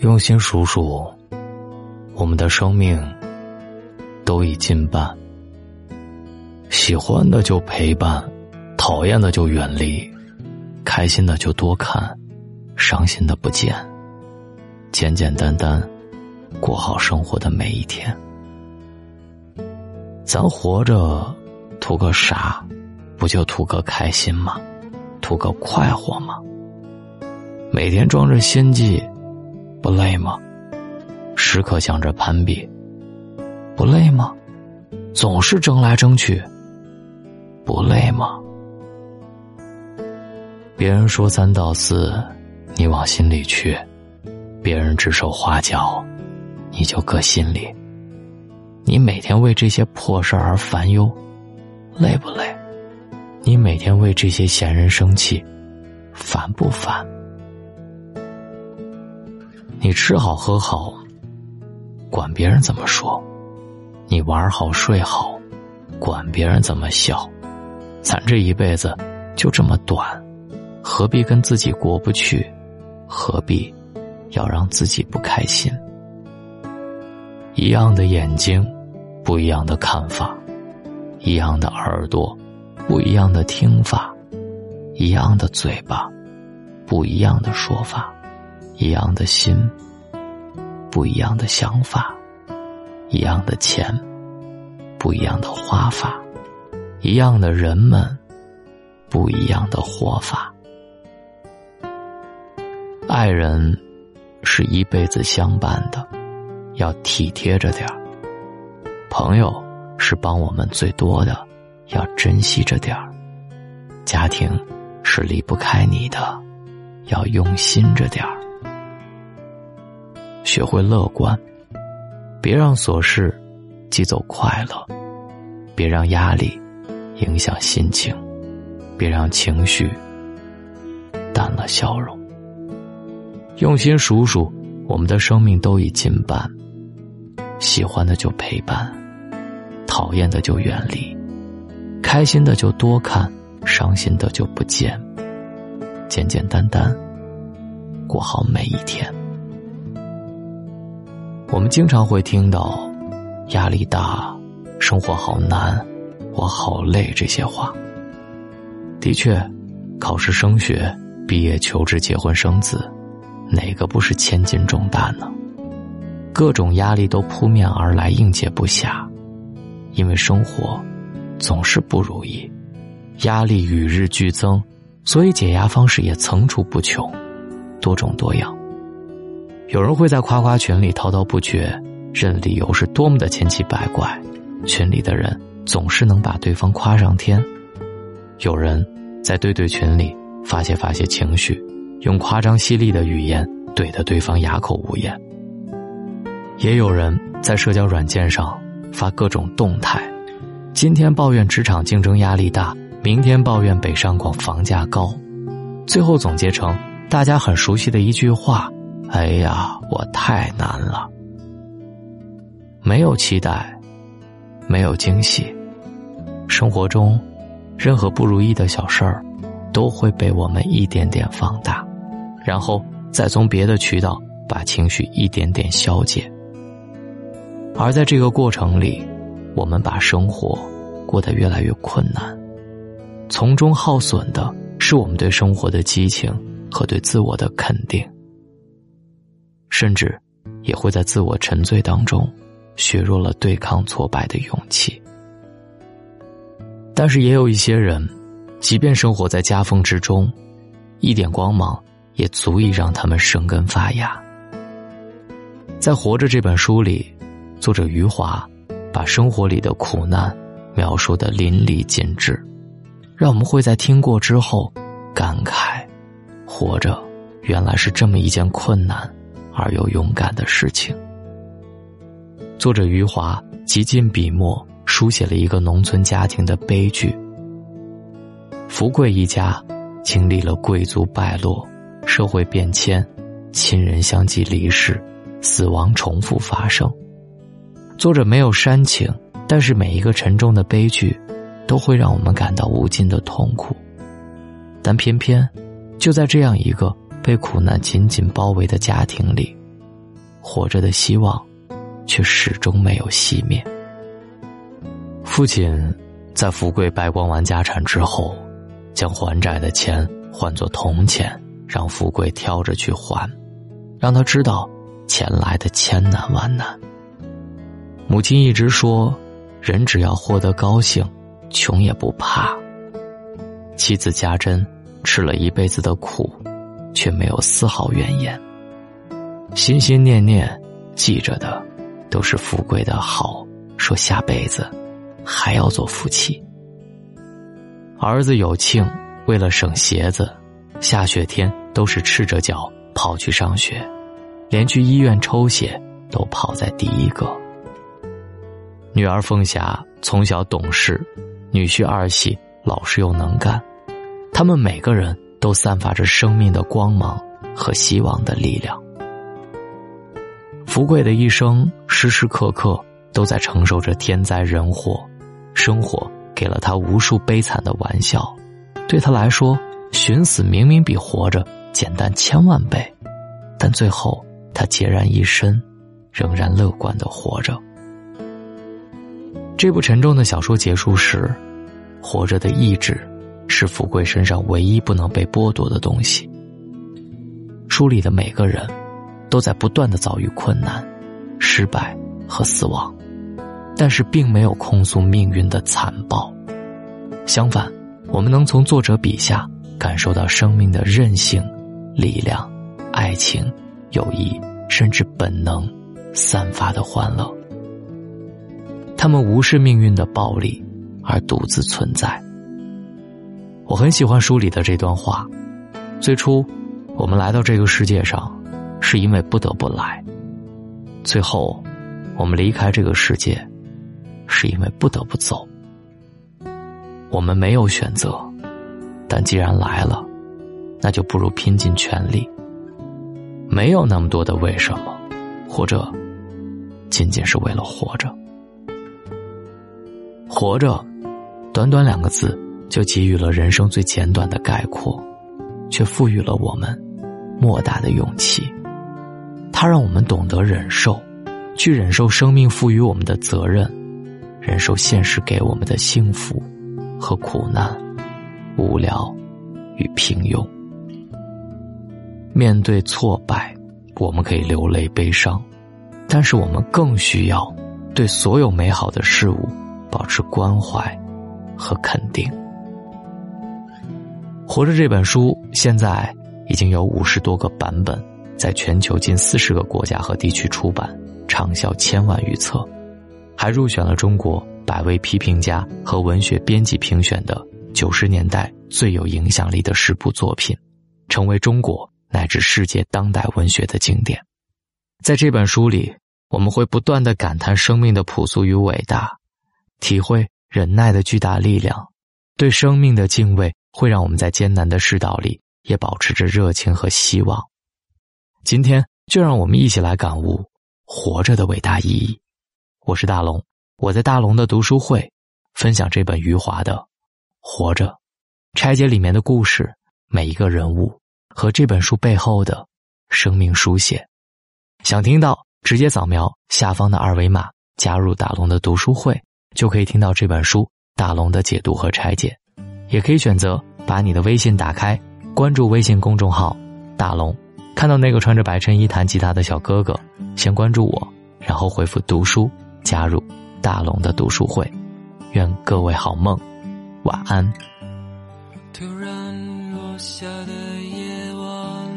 用心数数，我们的生命都已近半。喜欢的就陪伴，讨厌的就远离，开心的就多看，伤心的不见。简简单单过好生活的每一天。咱活着，图个啥？不就图个开心吗？图个快活吗？每天装着心计，不累吗？时刻想着攀比，不累吗？总是争来争去，不累吗？别人说三道四，你往心里去；别人指手画脚，你就搁心里。你每天为这些破事而烦忧，累不累？你每天为这些闲人生气，烦不烦？你吃好喝好，管别人怎么说；你玩好睡好，管别人怎么笑。咱这一辈子就这么短，何必跟自己过不去？何必要让自己不开心？一样的眼睛，不一样的看法；一样的耳朵，不一样的听法；一样的嘴巴，不一样的说法。一样的心，不一样的想法；一样的钱，不一样的花法；一样的人们，不一样的活法。爱人是一辈子相伴的，要体贴着点儿；朋友是帮我们最多的，要珍惜着点儿；家庭是离不开你的，要用心着点儿。学会乐观，别让琐事挤走快乐，别让压力影响心情，别让情绪淡了笑容。用心数数，我们的生命都已近半。喜欢的就陪伴，讨厌的就远离，开心的就多看，伤心的就不见。简简单单过好每一天。我们经常会听到“压力大，生活好难，我好累”这些话。的确，考试、升学、毕业、求职、结婚、生子，哪个不是千斤重担呢？各种压力都扑面而来，应接不暇。因为生活总是不如意，压力与日俱增，所以解压方式也层出不穷，多种多样。有人会在夸夸群里滔滔不绝，任理由是多么的千奇百怪，群里的人总是能把对方夸上天。有人在对对群里发泄发泄情绪，用夸张犀利的语言怼得对方哑口无言。也有人在社交软件上发各种动态，今天抱怨职场竞争压力大，明天抱怨北上广房价高，最后总结成大家很熟悉的一句话。哎呀，我太难了，没有期待，没有惊喜，生活中任何不如意的小事儿，都会被我们一点点放大，然后再从别的渠道把情绪一点点消解。而在这个过程里，我们把生活过得越来越困难，从中耗损的是我们对生活的激情和对自我的肯定。甚至，也会在自我沉醉当中，削弱了对抗挫败的勇气。但是，也有一些人，即便生活在夹缝之中，一点光芒也足以让他们生根发芽。在《活着》这本书里，作者余华把生活里的苦难描述的淋漓尽致，让我们会在听过之后感慨：活着原来是这么一件困难。而又勇敢的事情。作者余华极尽笔墨，书写了一个农村家庭的悲剧。福贵一家经历了贵族败落、社会变迁、亲人相继离世、死亡重复发生。作者没有煽情，但是每一个沉重的悲剧，都会让我们感到无尽的痛苦。但偏偏，就在这样一个。被苦难紧紧包围的家庭里，活着的希望，却始终没有熄灭。父亲在富贵败光完家产之后，将还债的钱换作铜钱，让富贵挑着去还，让他知道钱来的千难万难。母亲一直说，人只要获得高兴，穷也不怕。妻子家珍吃了一辈子的苦，却没有丝毫怨言，心心念念记着的都是富贵的好，说下辈子。还要做夫妻。儿子有庆为了省鞋子，下雪天都是赤着脚跑去上学，连去医院抽血都跑在第一个。女儿凤霞从小懂事，女婿二喜老实又能干，他们每个人都散发着生命的光芒和希望的力量。福贵的一生时时刻刻都在承受着天灾人祸。生活给了他无数悲惨的玩笑，对他来说，寻死明明比活着简单千万倍，但最后他孑然一身，仍然乐观的活着。这部沉重的小说结束时，活着的意志是富贵身上唯一不能被剥夺的东西。书里的每个人，都在不断的遭遇困难、失败和死亡。但是并没有控诉命运的残暴，相反，我们能从作者笔下感受到生命的韧性、力量、爱情、友谊，甚至本能散发的欢乐。他们无视命运的暴力，而独自存在。我很喜欢书里的这段话：最初，我们来到这个世界上，是因为不得不来；最后，我们离开这个世界。是因为不得不走，我们没有选择，但既然来了，那就不如拼尽全力。没有那么多的为什么，或者仅仅是为了活着。活着，短短两个字就给予了人生最简短的概括，却赋予了我们莫大的勇气。它让我们懂得忍受，去忍受生命赋予我们的责任。忍受现实给我们的幸福和苦难、无聊与平庸。面对挫败，我们可以流泪悲伤，但是我们更需要对所有美好的事物保持关怀和肯定。《活着》这本书现在已经有五十多个版本，在全球近四十个国家和地区出版，畅销千万余册。还入选了中国百位批评家和文学编辑评选的九十年代最有影响力的十部作品，成为中国乃至世界当代文学的经典。在这本书里，我们会不断的感叹生命的朴素与伟大，体会忍耐的巨大力量，对生命的敬畏会让我们在艰难的世道里也保持着热情和希望。今天，就让我们一起来感悟活着的伟大意义。我是大龙，我在大龙的读书会分享这本余华的《活着》，拆解里面的故事，每一个人物和这本书背后的生命书写。想听到，直接扫描下方的二维码加入大龙的读书会，就可以听到这本书大龙的解读和拆解。也可以选择把你的微信打开，关注微信公众号“大龙”，看到那个穿着白衬衣弹吉他的小哥哥，先关注我，然后回复“读书”。加入大龙的读书会，愿各位好梦，晚安。突然落下的夜晚，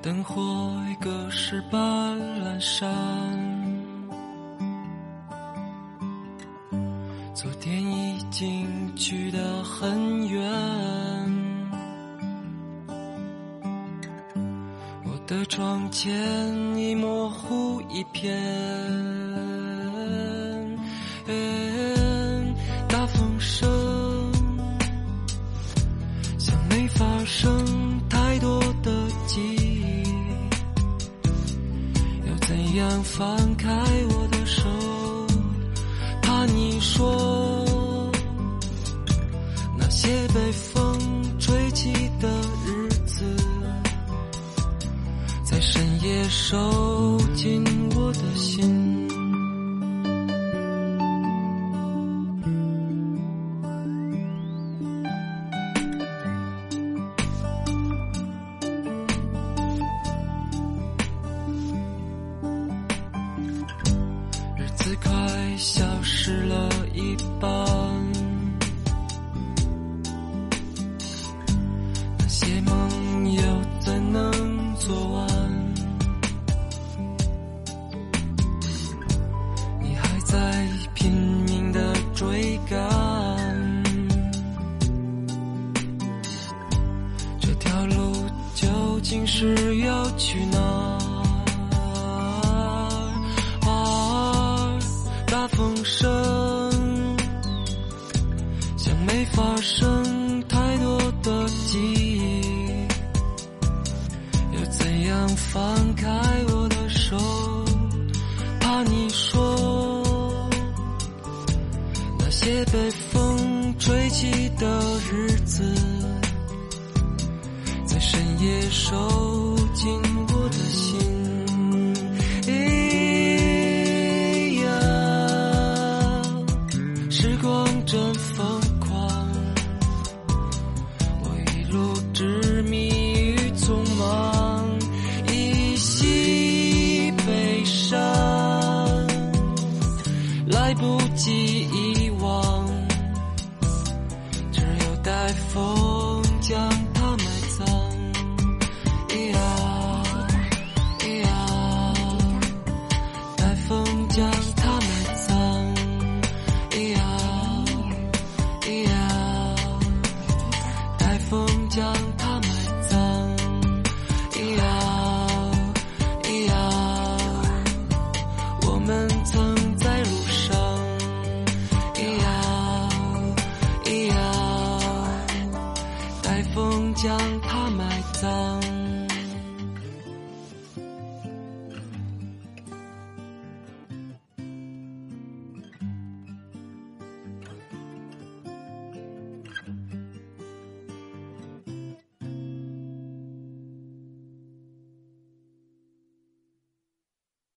灯火一个十般阑珊，昨天已经去得很远。我的窗前已模糊一片，大风声像没发生太多的记忆，要怎样放开我的手？怕你说。那些被风吹起的日子在深夜收紧我的心。要去哪儿？啊大风声像没发生太多的记忆，又怎样放开我的手？怕你说那些被风吹起的日子，在深夜收我的心。时光绽放海，风将它埋葬。